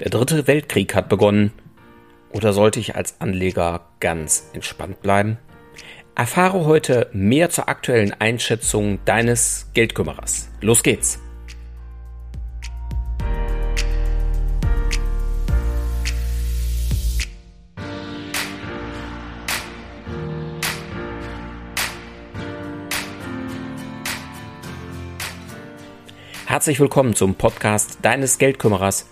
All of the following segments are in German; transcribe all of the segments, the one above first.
Der dritte Weltkrieg hat begonnen. Oder sollte ich als Anleger ganz entspannt bleiben? Erfahre heute mehr zur aktuellen Einschätzung deines Geldkümmerers. Los geht's! Herzlich willkommen zum Podcast deines Geldkümmerers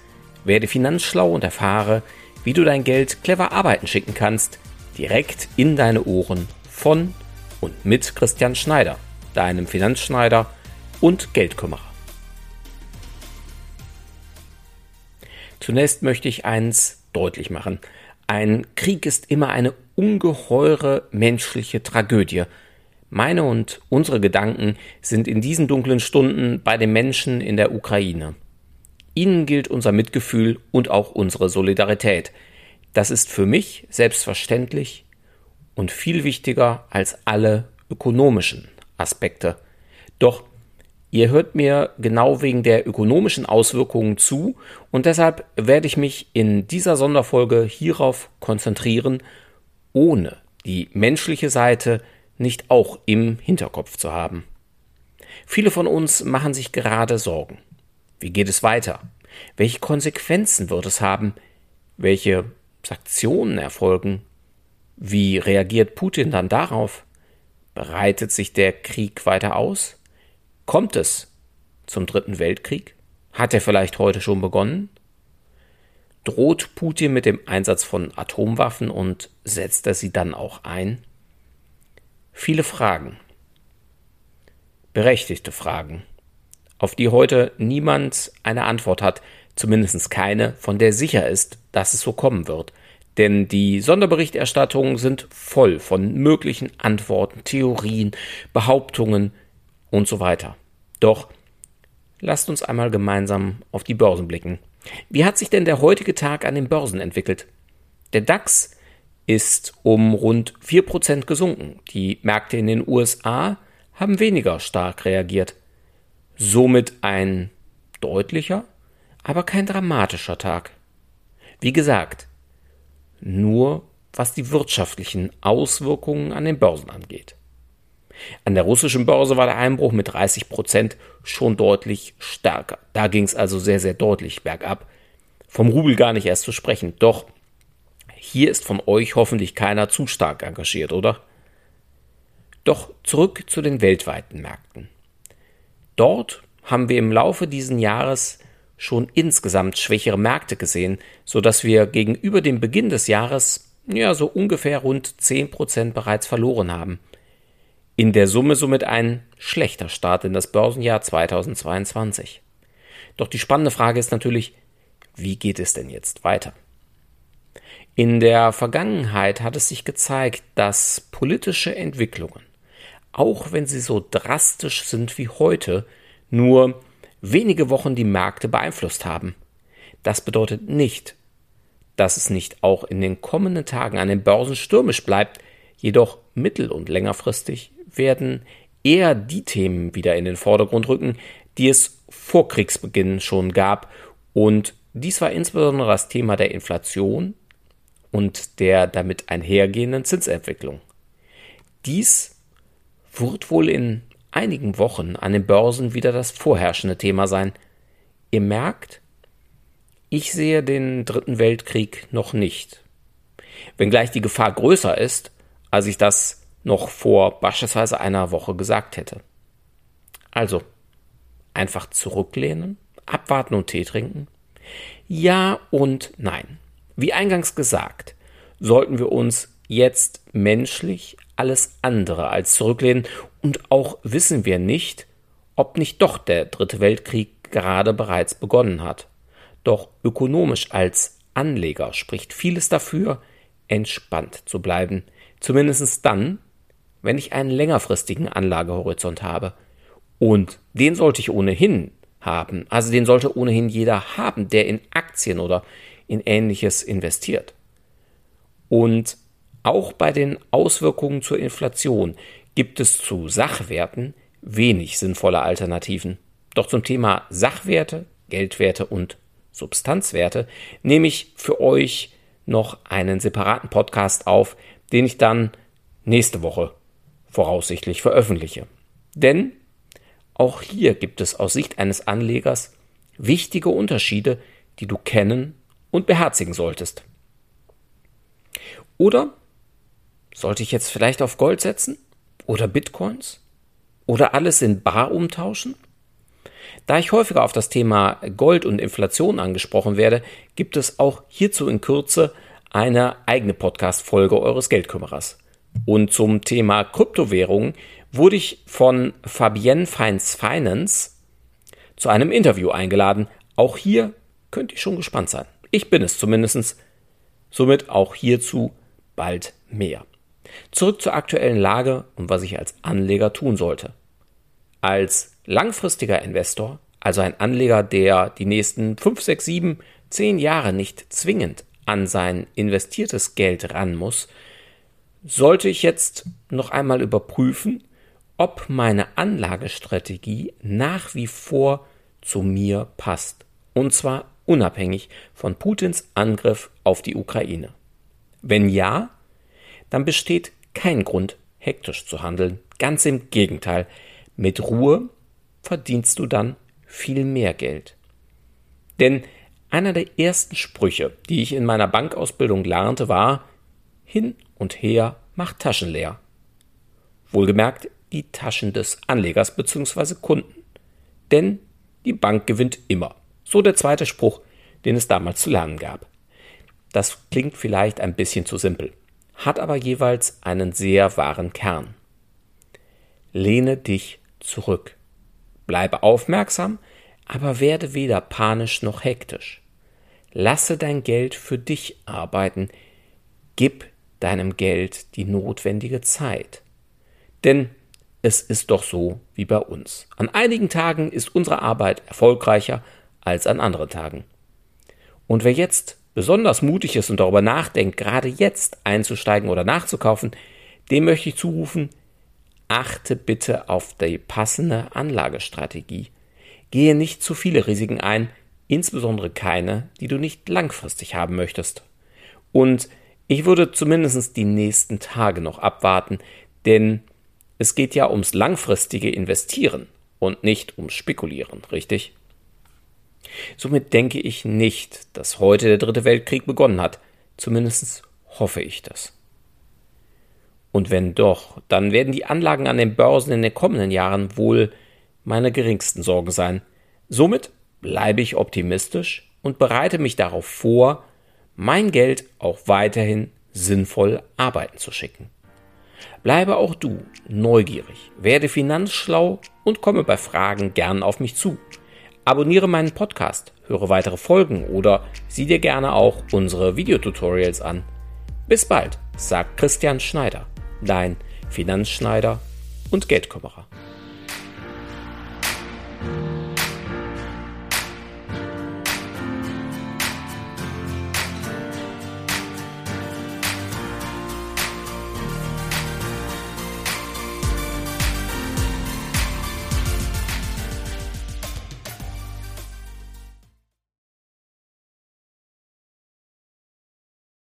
werde finanzschlau und erfahre, wie du dein Geld clever arbeiten schicken kannst, direkt in deine Ohren von und mit Christian Schneider, deinem Finanzschneider und Geldkümmerer. Zunächst möchte ich eins deutlich machen. Ein Krieg ist immer eine ungeheure menschliche Tragödie. Meine und unsere Gedanken sind in diesen dunklen Stunden bei den Menschen in der Ukraine. Ihnen gilt unser Mitgefühl und auch unsere Solidarität. Das ist für mich selbstverständlich und viel wichtiger als alle ökonomischen Aspekte. Doch ihr hört mir genau wegen der ökonomischen Auswirkungen zu und deshalb werde ich mich in dieser Sonderfolge hierauf konzentrieren, ohne die menschliche Seite nicht auch im Hinterkopf zu haben. Viele von uns machen sich gerade Sorgen. Wie geht es weiter? Welche Konsequenzen wird es haben? Welche Sanktionen erfolgen? Wie reagiert Putin dann darauf? Breitet sich der Krieg weiter aus? Kommt es zum Dritten Weltkrieg? Hat er vielleicht heute schon begonnen? Droht Putin mit dem Einsatz von Atomwaffen und setzt er sie dann auch ein? Viele Fragen. Berechtigte Fragen auf die heute niemand eine Antwort hat, zumindest keine, von der sicher ist, dass es so kommen wird. Denn die Sonderberichterstattungen sind voll von möglichen Antworten, Theorien, Behauptungen und so weiter. Doch lasst uns einmal gemeinsam auf die Börsen blicken. Wie hat sich denn der heutige Tag an den Börsen entwickelt? Der DAX ist um rund 4% gesunken. Die Märkte in den USA haben weniger stark reagiert. Somit ein deutlicher, aber kein dramatischer Tag. Wie gesagt, nur was die wirtschaftlichen Auswirkungen an den Börsen angeht. An der russischen Börse war der Einbruch mit 30 Prozent schon deutlich stärker. Da ging es also sehr, sehr deutlich bergab. Vom Rubel gar nicht erst zu sprechen. Doch hier ist von euch hoffentlich keiner zu stark engagiert, oder? Doch zurück zu den weltweiten Märkten. Dort haben wir im Laufe dieses Jahres schon insgesamt schwächere Märkte gesehen, so dass wir gegenüber dem Beginn des Jahres ja so ungefähr rund 10 Prozent bereits verloren haben. In der Summe somit ein schlechter Start in das Börsenjahr 2022. Doch die spannende Frage ist natürlich, wie geht es denn jetzt weiter? In der Vergangenheit hat es sich gezeigt, dass politische Entwicklungen auch wenn sie so drastisch sind wie heute, nur wenige Wochen die Märkte beeinflusst haben. Das bedeutet nicht, dass es nicht auch in den kommenden Tagen an den Börsen stürmisch bleibt, jedoch mittel- und längerfristig werden eher die Themen wieder in den Vordergrund rücken, die es vor Kriegsbeginn schon gab, und dies war insbesondere das Thema der Inflation und der damit einhergehenden Zinsentwicklung. Dies wird wohl in einigen Wochen an den Börsen wieder das vorherrschende Thema sein. Ihr merkt, ich sehe den Dritten Weltkrieg noch nicht. Wenngleich die Gefahr größer ist, als ich das noch vor beispielsweise einer Woche gesagt hätte. Also, einfach zurücklehnen, abwarten und Tee trinken? Ja und nein. Wie eingangs gesagt, sollten wir uns jetzt menschlich alles andere als zurücklehnen und auch wissen wir nicht, ob nicht doch der Dritte Weltkrieg gerade bereits begonnen hat. Doch ökonomisch als Anleger spricht vieles dafür, entspannt zu bleiben, zumindest dann, wenn ich einen längerfristigen Anlagehorizont habe. Und den sollte ich ohnehin haben, also den sollte ohnehin jeder haben, der in Aktien oder in ähnliches investiert. Und auch bei den Auswirkungen zur Inflation gibt es zu Sachwerten wenig sinnvolle Alternativen. Doch zum Thema Sachwerte, Geldwerte und Substanzwerte, nehme ich für euch noch einen separaten Podcast auf, den ich dann nächste Woche voraussichtlich veröffentliche. Denn auch hier gibt es aus Sicht eines Anlegers wichtige Unterschiede, die du kennen und beherzigen solltest. Oder sollte ich jetzt vielleicht auf Gold setzen? Oder Bitcoins? Oder alles in Bar umtauschen? Da ich häufiger auf das Thema Gold und Inflation angesprochen werde, gibt es auch hierzu in Kürze eine eigene Podcast-Folge eures Geldkümmerers. Und zum Thema Kryptowährungen wurde ich von Fabienne Feins Finance zu einem Interview eingeladen. Auch hier könnt ihr schon gespannt sein. Ich bin es zumindest. Somit auch hierzu bald mehr. Zurück zur aktuellen Lage und was ich als Anleger tun sollte. Als langfristiger Investor, also ein Anleger, der die nächsten 5, 6, 7, 10 Jahre nicht zwingend an sein investiertes Geld ran muss, sollte ich jetzt noch einmal überprüfen, ob meine Anlagestrategie nach wie vor zu mir passt. Und zwar unabhängig von Putins Angriff auf die Ukraine. Wenn ja, dann besteht kein Grund, hektisch zu handeln. Ganz im Gegenteil, mit Ruhe verdienst du dann viel mehr Geld. Denn einer der ersten Sprüche, die ich in meiner Bankausbildung lernte, war hin und her macht Taschen leer. Wohlgemerkt die Taschen des Anlegers bzw. Kunden. Denn die Bank gewinnt immer. So der zweite Spruch, den es damals zu lernen gab. Das klingt vielleicht ein bisschen zu simpel, hat aber jeweils einen sehr wahren Kern. Lehne dich zurück. Bleibe aufmerksam, aber werde weder panisch noch hektisch. Lasse dein Geld für dich arbeiten. Gib deinem Geld die notwendige Zeit. Denn es ist doch so wie bei uns. An einigen Tagen ist unsere Arbeit erfolgreicher als an anderen Tagen. Und wer jetzt besonders mutig ist und darüber nachdenkt, gerade jetzt einzusteigen oder nachzukaufen, dem möchte ich zurufen, achte bitte auf die passende Anlagestrategie. Gehe nicht zu viele Risiken ein, insbesondere keine, die du nicht langfristig haben möchtest. Und ich würde zumindest die nächsten Tage noch abwarten, denn es geht ja ums langfristige Investieren und nicht ums Spekulieren, richtig? Somit denke ich nicht, dass heute der dritte Weltkrieg begonnen hat. Zumindest hoffe ich das. Und wenn doch, dann werden die Anlagen an den Börsen in den kommenden Jahren wohl meine geringsten Sorgen sein. Somit bleibe ich optimistisch und bereite mich darauf vor, mein Geld auch weiterhin sinnvoll arbeiten zu schicken. Bleibe auch du neugierig, werde finanzschlau und komme bei Fragen gern auf mich zu. Abonniere meinen Podcast, höre weitere Folgen oder sieh dir gerne auch unsere Videotutorials an. Bis bald, sagt Christian Schneider, dein Finanzschneider und Geldkümmerer.